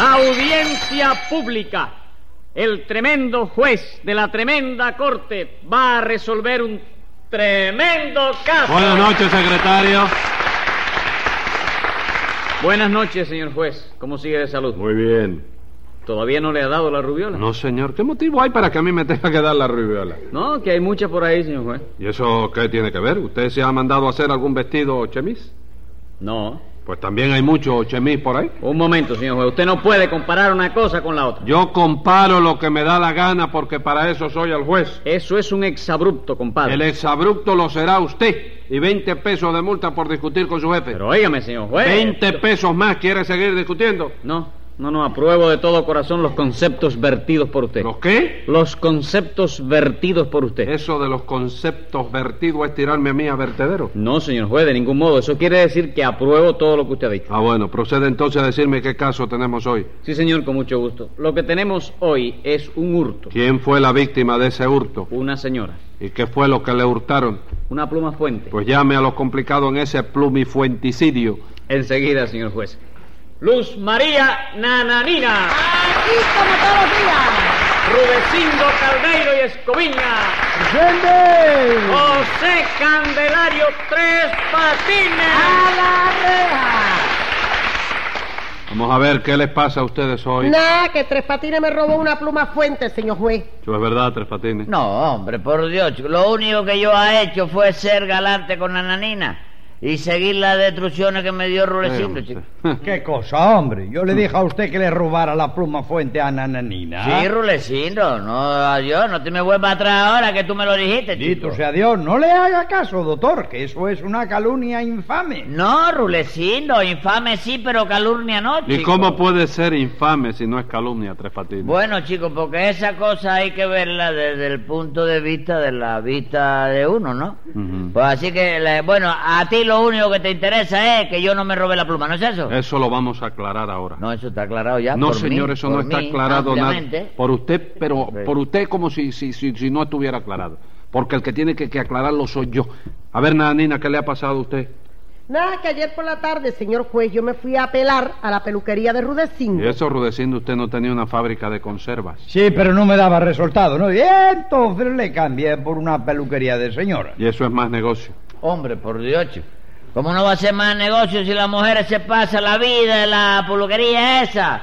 Audiencia pública. El tremendo juez de la tremenda corte va a resolver un tremendo caso. Buenas noches, secretario. Buenas noches, señor juez. ¿Cómo sigue de salud? Muy bien. ¿Todavía no le ha dado la rubiola? No, señor. ¿Qué motivo hay para que a mí me tenga que dar la rubiola? No, que hay mucha por ahí, señor juez. ¿Y eso qué tiene que ver? ¿Usted se ha mandado a hacer algún vestido chemis? No. Pues también hay mucho chemis por ahí. Un momento, señor juez. Usted no puede comparar una cosa con la otra. Yo comparo lo que me da la gana porque para eso soy el juez. Eso es un exabrupto, compadre. El exabrupto lo será usted. Y 20 pesos de multa por discutir con su jefe. Pero óigame, señor juez. 20 pesos más. ¿Quiere seguir discutiendo? No, no, no. Apruebo de todo corazón los conceptos vertidos por usted. ¿Los qué? Los conceptos vertidos por usted. Eso de los conceptos vertidos es tirarme a mí a vertedero. No, señor juez, de ningún modo. Eso quiere decir que apruebo todo lo que usted ha dicho. Ah, bueno, procede entonces a decirme qué caso tenemos hoy. Sí, señor, con mucho gusto. Lo que tenemos hoy es un hurto. ¿Quién fue la víctima de ese hurto? Una señora. ¿Y qué fue lo que le hurtaron? Una pluma fuente. Pues llame a lo complicado en ese plumifuenticidio. Enseguida, señor juez. Luz María Nananina. Aquí como todos los días. Rudecindo Caldeiro y Escoviña. ¡Presente! José Candelario Tres Patines. ¡A la reja! Vamos a ver qué les pasa a ustedes hoy. Nada, que Tres Patines me robó una pluma fuente, señor juez. Eso es verdad, Tres Patines. No, hombre, por Dios. Lo único que yo he hecho fue ser galante con la nanina y seguir las destrucciones que me dio Rulecito, chico. ¿Qué cosa, hombre? Yo le dije a usted que le robara la pluma fuente a Nananina. Sí, Rulecito, no, yo, no te me vuelvas atrás ahora que tú me lo dijiste, chico. Dito sea Dios, no le haga caso, doctor, que eso es una calumnia infame. No, Rulecindo, infame sí, pero calumnia no, ¿Y chico. cómo puede ser infame si no es calumnia, Tres Patines? Bueno, chicos, porque esa cosa hay que verla desde el punto de vista de la vista de uno, ¿no? Pues así que, bueno, a ti lo único que te interesa es que yo no me robe la pluma, ¿no es eso? Eso lo vamos a aclarar ahora. No, eso está aclarado ya. No, por señor, mí, eso por no está mí, aclarado nada. Por usted, pero Sí. por usted como si, si, si, si no estuviera aclarado. Porque el que tiene que, que aclararlo soy yo. A ver, Nanina, ¿qué le ha pasado a usted? Nada, que ayer por la tarde, señor juez, yo me fui a pelar a la peluquería de Rudecindo. Y eso, Rudecindo, usted no tenía una fábrica de conservas. Sí, pero no me daba resultado, ¿no? Y entonces le cambié por una peluquería de señora. Y eso es más negocio. Hombre, por Dios, chico. ¿Cómo no va a ser más negocio si las mujeres se pasan la vida en la peluquería esa?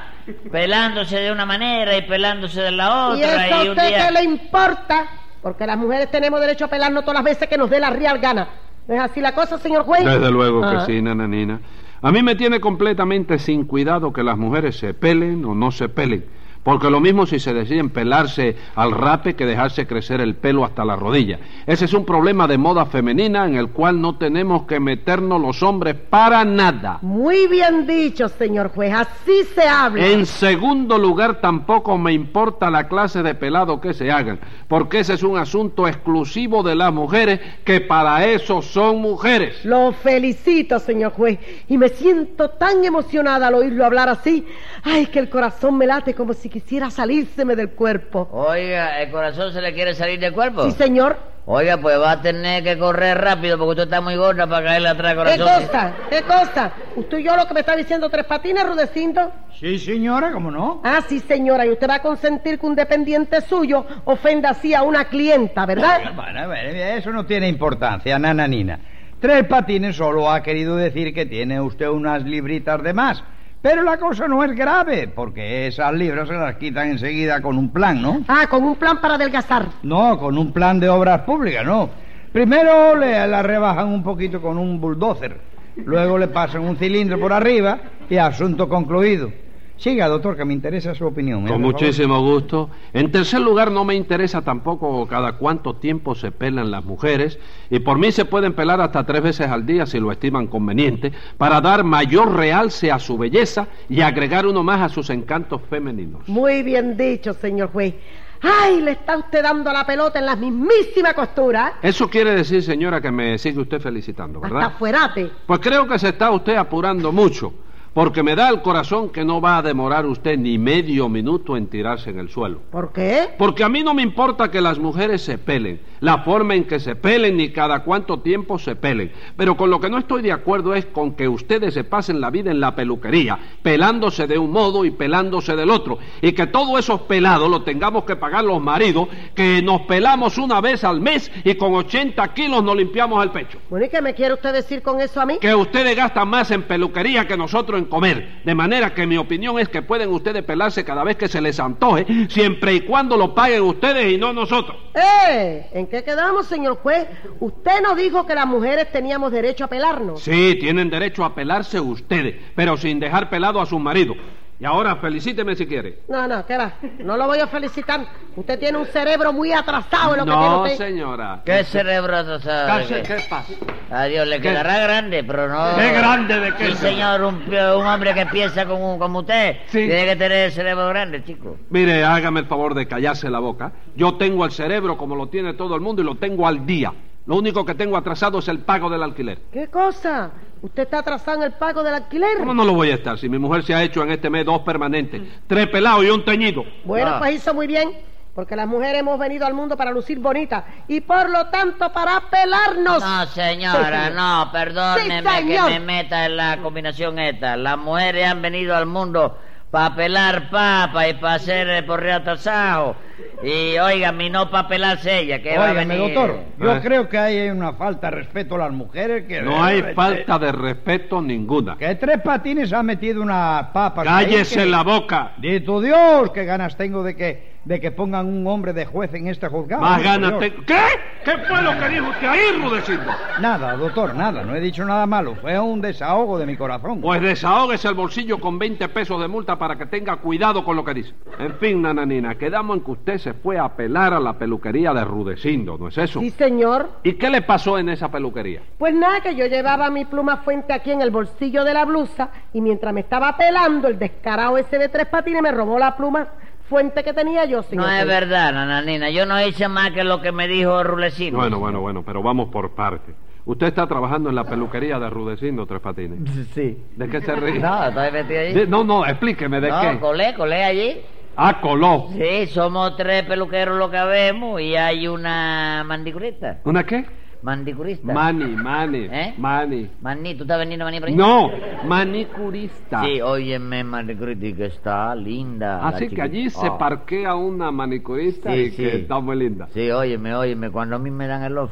Pelándose de una manera y pelándose de la ¿Y otra. eso a un usted día- qué le importa? Porque las mujeres tenemos derecho a pelarnos todas las veces que nos dé la real gana. ¿No es así la cosa, señor juez? Desde luego Ah. que sí, nananina. A mí me tiene completamente sin cuidado que las mujeres se pelen o no se pelen. Porque lo mismo si se deciden pelarse al rape que dejarse crecer el pelo hasta la rodilla. Ese es un problema de moda femenina en el cual no tenemos que meternos los hombres para nada. Muy bien dicho, señor juez. Así se habla. En segundo lugar, tampoco me importa la clase de pelado que se hagan, porque ese es un asunto exclusivo de las mujeres, que para eso son mujeres. Lo felicito, señor juez. Y me siento tan emocionada al oírlo hablar así. Ay, que el corazón me late como si quisiera salírseme del cuerpo. Oiga, ¿el corazón se le quiere salir del cuerpo? Sí, señor. Oiga, pues va a tener que correr rápido porque usted está muy gorda para caerle atrás al ¿Qué corazón. cosa? ¿Qué cosa? ¿Usted y yo lo que me está diciendo tres patines, Rudecindo? Sí, señora, ¿cómo no? Ah, sí, señora. Y usted va a consentir que un dependiente suyo ofenda así a una clienta, ¿verdad? Bueno, bueno, eso no tiene importancia, nananina. Tres patines solo ha querido decir que tiene usted unas libritas de más. Pero la cosa no es grave, porque esas libras se las quitan enseguida con un plan, ¿no? Ah, con un plan para adelgazar. No, con un plan de obras públicas, no. Primero le la rebajan un poquito con un bulldozer, luego le pasan un cilindro por arriba y asunto concluido. Siga, doctor, que me interesa su opinión. ¿eh? Con muchísimo gusto. En tercer lugar, no me interesa tampoco cada cuánto tiempo se pelan las mujeres, y por mí se pueden pelar hasta tres veces al día si lo estiman conveniente, para dar mayor realce a su belleza y agregar uno más a sus encantos femeninos. Muy bien dicho, señor juez. Ay, le está usted dando la pelota en la mismísima costura. Eso quiere decir, señora, que me sigue usted felicitando, Hasta ¿verdad? fuerate. Pues creo que se está usted apurando mucho. Porque me da el corazón que no va a demorar usted ni medio minuto en tirarse en el suelo. ¿Por qué? Porque a mí no me importa que las mujeres se pelen, la forma en que se pelen ni cada cuánto tiempo se pelen. Pero con lo que no estoy de acuerdo es con que ustedes se pasen la vida en la peluquería, pelándose de un modo y pelándose del otro. Y que todos esos pelados los tengamos que pagar los maridos, que nos pelamos una vez al mes y con 80 kilos nos limpiamos el pecho. Bueno, ¿y qué me quiere usted decir con eso a mí? Que ustedes gastan más en peluquería que nosotros en comer. De manera que mi opinión es que pueden ustedes pelarse cada vez que se les antoje, siempre y cuando lo paguen ustedes y no nosotros. ¡Eh! ¿En qué quedamos, señor juez? Usted nos dijo que las mujeres teníamos derecho a pelarnos. Sí, tienen derecho a pelarse ustedes, pero sin dejar pelado a sus maridos. Y ahora felicíteme si quiere. No, no, ¿qué va? No lo voy a felicitar. Usted tiene un cerebro muy atrasado en lo que No, tiene usted. señora. ¿Qué cerebro atrasado? ¿Qué? ¿Qué pasa? A Dios le ¿Qué? quedará grande, pero no... ¿Qué grande de qué? Sí, señor, un, un hombre que piensa como, como usted Sí. tiene que tener el cerebro grande, chico. Mire, hágame el favor de callarse la boca. Yo tengo el cerebro como lo tiene todo el mundo y lo tengo al día. Lo único que tengo atrasado es el pago del alquiler. ¿Qué cosa? ¿Usted está atrasado en el pago del alquiler? ¿Cómo no lo voy a estar si mi mujer se ha hecho en este mes dos permanentes, tres pelados y un teñido? Bueno, Ah. pues hizo muy bien, porque las mujeres hemos venido al mundo para lucir bonitas y por lo tanto para pelarnos. No, señora, Sí, señor. no, perdóneme Sí, que me meta en la combinación esta. Las mujeres han venido al mundo para pelar papa y para hacer eh, porrear tasajo. Y óigame, no para pelarse ella, que va a venir. doctor, yo Eh. creo que hay una falta de respeto a las mujeres que... No hay falta de respeto ninguna. Que tres patines ha metido una papa... Cállese que- la boca. Dito Dios, qué ganas tengo de que, de que pongan un hombre de juez en este juzgado. Más ganas tengo. ¿Qué? ¿Qué fue lo que dijo usted ahí, Rudecindo? Nada, doctor, nada, no he dicho nada malo. Fue un desahogo de mi corazón. Pues desahóguese el bolsillo con 20 pesos de multa para que tenga cuidado con lo que dice. En fin, nananina, quedamos en que usted se fue a pelar a la peluquería de Rudecindo, ¿no es eso? Sí, señor. ¿Y qué le pasó en esa peluquería? Pues nada, que yo llevaba mi pluma fuente aquí en el bolsillo de la blusa y mientras me estaba pelando, el descarado ese de tres patines me robó la pluma fuente que tenía yo, señor. No es verdad, nananina. Yo no hice más que lo que me dijo Rulecino. Bueno, bueno, bueno, pero vamos por partes. Usted está trabajando en la peluquería de Rudecindo, Tres Patines. Sí. ¿De qué se ríe? No, ¿estás metido allí? De- no, no, explíqueme de no, qué. colé, colé allí. Ah, coló. Sí, somos tres peluqueros lo que vemos y hay una mandicurista. ¿Una qué? Mandicurista. Mani, mani, ¿Eh? mani. Maní, ¿tú estás vendiendo maní por ahí? No, manicurista. Sí, óyeme, manicurista, que está linda. la Así que allí se Oh. parquea una manicurista Sí, y sí. que está muy linda. Sí, óyeme, óyeme, cuando a mí me dan el off.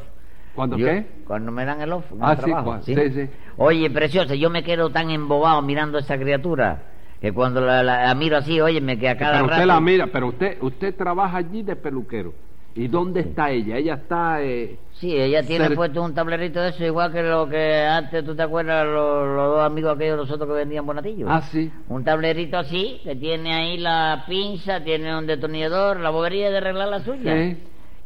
¿Cuándo yo- qué? Cuando me dan el off. en Ah, el sí, trabajo, cua- sí, sí. Oye, preciosa, yo me quedo tan embobado mirando a esa criatura que cuando la, la- la miro así, óyeme, que a cada Pero usted rato... la mira, pero usted usted trabaja allí de peluquero. ¿Y dónde está ella? Ella está... eh, Sí, ella tiene puesto un tablerito de eso, igual que lo que antes, ¿tú te acuerdas? Los, los dos amigos aquellos nosotros que vendían bonatillos. Ah, sí. Un tablerito así, que tiene ahí la pinza, tiene un detonador, la bobería de arreglar la suya. Sí.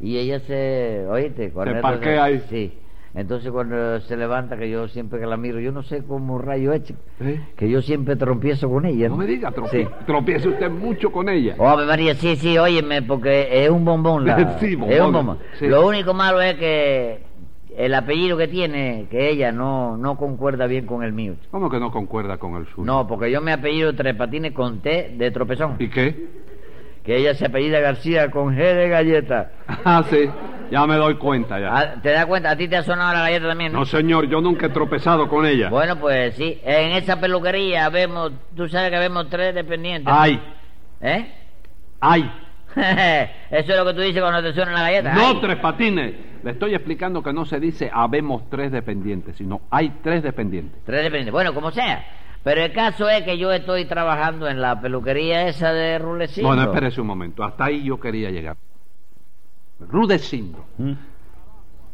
Y ella se, oíste, cuando Se parquea ahí. Sí. Entonces cuando se levanta, que yo siempre que la miro, yo no sé cómo rayo hecho, ¿Eh? que yo siempre trompiezo con ella. No me diga, tropi- Sí. tropiece usted mucho con ella. Oh, María, sí, sí, óyeme, porque es un bombón. La, Sí, bombón, Es un bombón. sí. Lo único malo es que el apellido que tiene, que ella no, no concuerda bien con el mío. ¿Cómo que no concuerda con el suyo? No, porque yo me apellido Tres Patines con T de tropezón. ¿Y qué? Que ella se apellida García con G de galleta. Ah, sí. Ya me doy cuenta ya. Ah, ¿Te das cuenta? A ti te ha sonado la galleta también, ¿no? No, señor, yo nunca he tropezado con ella. Bueno, pues sí. En esa peluquería vemos, tú sabes que vemos tres dependientes. Ay, ¿Eh? ay. Eso es lo que tú dices cuando te suena la galleta. No, Ay. tres patines. Le estoy explicando que no se dice habemos tres dependientes, sino hay tres dependientes. Tres dependientes. Bueno, como sea. Pero el caso es que yo estoy trabajando en la peluquería esa de Rulecindo. Bueno, espérese un momento. Hasta ahí yo quería llegar. Rudecindo. ¿Mm?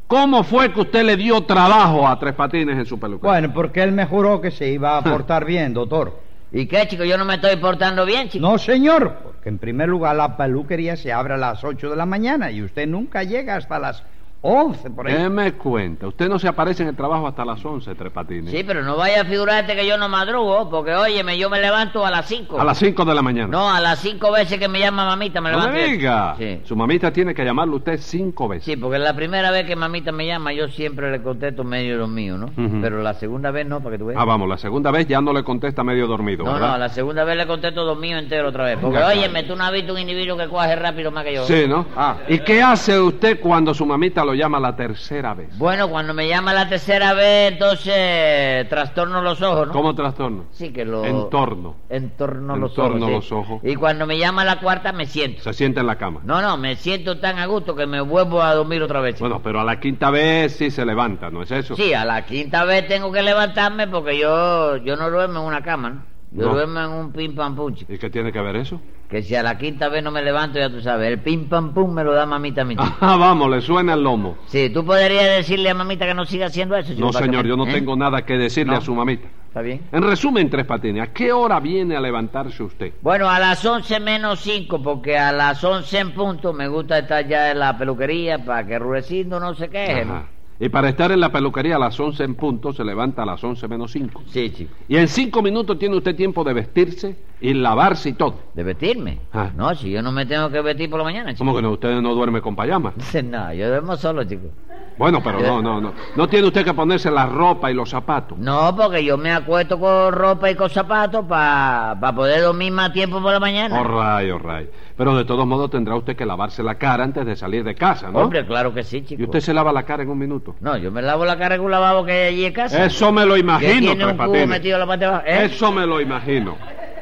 ¿Cómo fue que usted le dio trabajo a Tres Patines en su peluquería? Bueno, porque él me juró que se iba a portar bien, doctor. ¿Y qué, chico? Yo no me estoy portando bien, chico. No, señor, porque en primer lugar la peluquería se abre a las 8 de la mañana y usted nunca llega hasta las 11 por ahí. Déme cuenta. Usted no se aparece en el trabajo hasta las 11, Tres Patines. Sí, pero no vaya a figurarte que yo no madrugo, porque óyeme, yo me levanto a las 5. A las 5 de la mañana. No, a las cinco veces que me llama mamita me No levanto. me diga. Sí. Su mamita tiene que llamarle a usted cinco veces. Sí, porque la primera vez que mamita me llama, yo siempre le contesto medio dormido, ¿no? Ujú. Pero la segunda vez no, para que tú veas. Ah, vamos, la segunda vez ya no le contesta medio dormido, no, ¿verdad? no, la segunda vez le contesto dormido entero otra vez. Porque, óyeme, tú no has visto un individuo que cuaje rápido más que yo. Sí, ¿no? Ah. ¿Y qué hace usted cuando su mamita lo llama la tercera vez? Bueno, cuando me llama la tercera vez, entonces trastorno los ojos, ¿no? ¿Cómo trastorno? Sí, que lo... Entorno. Entorno los Entorno ojos. sí. los ojos. Y cuando me llama la cuarta, me siento. Se sienta en la cama. No, no, me siento tan a gusto que me vuelvo a dormir otra vez. Bueno, pero a la quinta vez sí se levanta, ¿no es eso? Sí, a la quinta vez tengo que levantarme porque yo yo no duermo en una cama, ¿no? Yo No. duermo en un pim pam pum, chico. ¿Y qué tiene que ver eso? Que si a la quinta vez no me levanto, ya tú sabes, el pim pam pum me lo da mamita a mí. Ah, vamos, le suena el lomo. Sí, tú podrías decirle a mamita que no siga haciendo eso. chico, No, señor, me- yo no ¿eh? tengo nada que decirle No. a su mamita. ¿Está bien? En resumen, Tres Patines, ¿a qué hora viene a levantarse usted? Bueno, a las once menos cinco, porque a las once en punto me gusta estar ya en la peluquería para que Rudecindo no se queje. Y para estar en la peluquería a las 11 en punto, se levanta a las 11 menos 5. Sí, chico. Y en cinco minutos tiene usted tiempo de vestirse y lavarse y todo. ¿De vestirme? Ah. No, si yo no me tengo que vestir por la mañana, chico. ¿Cómo que no? Usted no duerme con payama. No, yo duermo solo, chico. Bueno, pero no, no, no. No tiene usted que ponerse la ropa y los zapatos. No, porque yo me acuesto con ropa y con zapatos para poder dormir más tiempo por la mañana. All right, all right. Pero de todos modos tendrá usted que lavarse la cara antes de salir de casa, ¿no? Hombre, claro que sí, chico. ¿Y usted se lava la cara en un minuto? No, yo me lavo la cara con un lavabo que hay allí en casa. Eso me lo Que imagino, tiene Tres un cubo Patines. metido en la parte de abajo. ¿eh? Eso me lo imagino.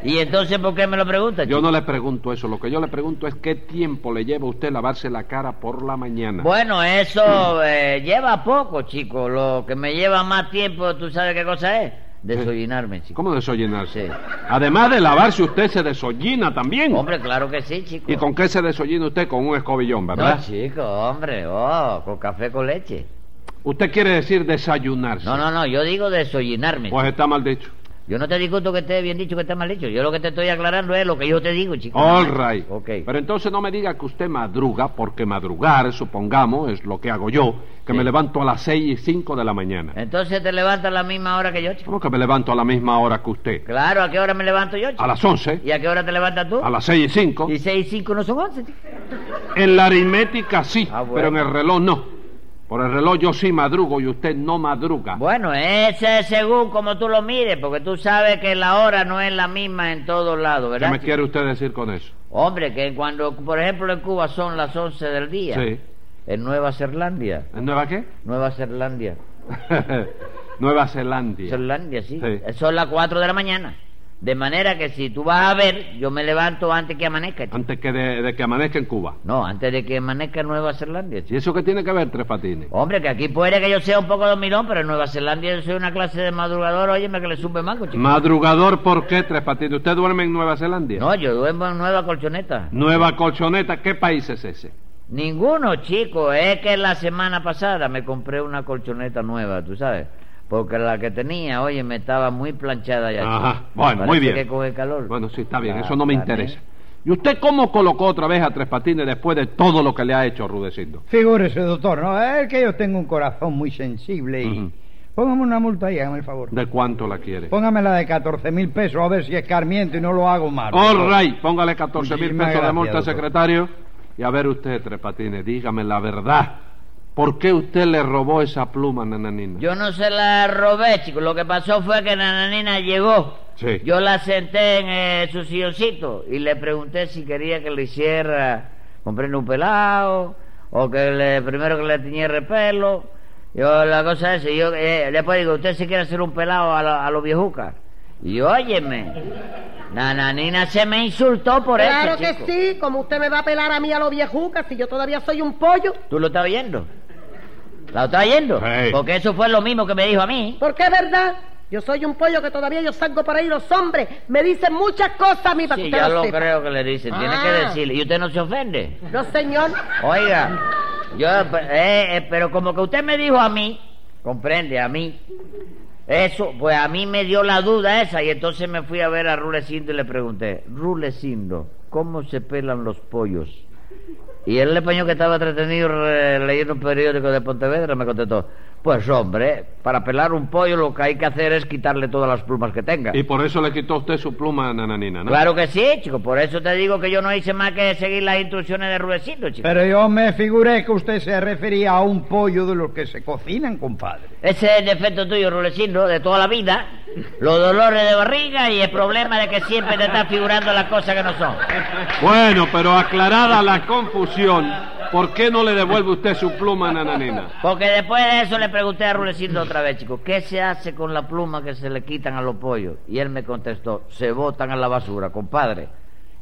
¿Y entonces por qué me lo pregunta, Yo chico? no le pregunto eso. Lo que yo le pregunto es qué tiempo le lleva a usted lavarse la cara por la mañana. Bueno, eso eh, lleva poco, chico. Lo que me lleva más tiempo, ¿tú sabes qué cosa es? Desollinarme, chico. ¿Cómo desollinarse? Sí. Además de lavarse, usted se desollina también. Hombre, claro que sí, chico. ¿Y con qué se desollina usted? Con un escobillón, No, ¿verdad? chico, hombre, oh, con café con leche. Usted quiere decir desayunarse. No, no, no, yo digo desollinarme. Pues está mal dicho. Yo no te discuto que esté bien dicho que está mal dicho. Yo lo que te estoy aclarando es lo que yo te digo, chico. All right. Ok. Pero entonces no me diga que usted madruga, porque madrugar, supongamos, es lo que hago yo, que Sí. me levanto a las seis y cinco de la mañana. Entonces te levantas a la misma hora que yo, chico. ¿Cómo que me levanto a la misma hora que usted? Claro, ¿a qué hora me levanto yo, chico? A las once, ¿Y a qué hora te levantas tú? a las seis y cinco. Y seis y cinco no son once, chico. En la aritmética sí, Ah, bueno. pero en el reloj no. Por el reloj yo sí madrugo y usted no madruga. Bueno, ese es según como tú lo mires, porque tú sabes que la hora no es la misma en todos lados, ¿Qué ¿verdad? me chico? quiere usted decir con eso? Hombre, que cuando, por ejemplo, en Cuba son las once del día. Sí. En Nueva Zelandia. ¿En Nueva qué? Nueva Zelandia. Nueva Zelandia. Zelandia, sí. Sí. Son las cuatro de la mañana. De manera que si tú vas a ver, yo me levanto antes que amanezca. chico. Antes que de, de que amanezca en Cuba. No, antes de que amanezca en Nueva Zelandia. chico. ¿Y eso qué tiene que ver, Tres Patines? Hombre, que aquí puede que yo sea un poco dormilón, pero en Nueva Zelandia yo soy una clase de madrugador, óyeme que le sube mango, chico. Madrugador, ¿por qué, Tres Patines? ¿Usted duerme en Nueva Zelandia? No, yo duermo en Nueva Colchoneta. Nueva Colchoneta, ¿qué país es ese? Ninguno, chico. Es que la semana pasada me compré una colchoneta nueva, tú sabes. Porque la que tenía, oye, me estaba muy planchada ya. Ajá, bueno, muy bien. que coge calor. Bueno, sí, está bien, La- eso no me interesa. ¿Y usted cómo colocó otra vez a Tres Patines después de todo lo que le ha hecho Rudecindo? Figúrese, doctor, ¿no? Es que yo tengo un corazón muy sensible y... Póngame una multa ahí, hágame el favor. ¿De cuánto la quiere? Póngame la de 14 mil pesos a ver si escarmiento y no lo hago mal. All doctor. right, póngale 14 mil pesos de multa, doctor. secretario. Y a ver usted, Tres Patines, dígame la verdad. ¿Por qué usted le robó esa pluma a Nananina? Yo no se la robé, chico. Lo que pasó fue que Nananina llegó. Sí. Yo la senté en eh, su silloncito y le pregunté si quería que le hiciera, comprendo un pelado, o que le, primero que le tiñera el pelo. Yo, la cosa es, yo eh, después digo, ¿usted si quiere hacer un pelado a, lo- a los viejucas? Y óyeme, Nananina se me insultó por Claro eso, que chico. sí, como usted me va a pelar a mí a los viejucas si yo todavía soy un pollo. ¿Tú lo estás oyendo? ¿La estás oyendo? Sí. Porque eso fue lo mismo que me dijo a mí. Porque es verdad, yo soy un pollo que todavía yo salgo por ahí, los hombres me dicen muchas cosas a mí para Sí, que usted ya lo creo que le dicen. Tiene Ah. que decirle. ¿Y usted no se ofende? No, señor. Oiga, yo, eh, eh, pero como que usted me dijo a mí, comprende, a mí, eso, pues a mí me dio la duda esa y entonces me fui a ver a Rulecindo y le pregunté, Rulecindo, ¿cómo se pelan los pollos? Y el español que estaba entretenido eh, leyendo un periódico de Pontevedra me contestó, pues hombre, para pelar un pollo lo que hay que hacer es quitarle todas las plumas que tenga. Y por eso le quitó usted su pluma a Nananina, ¿no? Claro que sí, chico, por eso te digo que yo no hice más que seguir las instrucciones de Rudecindo, chico. Pero yo me figuré que usted se refería a un pollo de los que se cocinan, compadre. Ese es el defecto tuyo, Rulecindo, de toda la vida. Los dolores de barriga y el problema de que siempre te estás figurando las cosas que no son. Bueno, pero aclarada la confusión, ¿por qué no le devuelve usted su pluma a Nananina? Porque después de eso le pregunté a Rulecindo otra vez, chico, ¿qué se hace con la pluma que se le quitan a los pollos? Y él me contestó, se botan a la basura, compadre.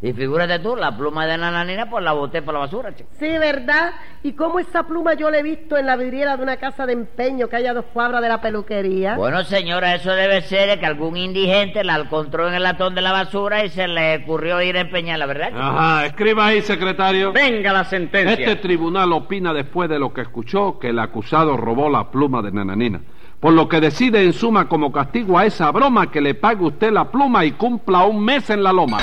Y figúrate tú, la pluma de Nananina, pues la boté por la basura, chico. Sí, ¿verdad? ¿Y cómo esa pluma yo la he visto en la vidriera de una casa de empeño que haya dos cuadras de la peluquería? Bueno, señora, eso debe ser que algún indigente la encontró en el latón de la basura y se le ocurrió ir a empeñarla, ¿verdad? chico? Ajá, escriba ahí, secretario. Venga la sentencia. Este tribunal opina después de lo que escuchó que el acusado robó la pluma de Nananina. Por lo que decide en suma como castigo a esa broma que le pague usted la pluma y cumpla un mes en la loma.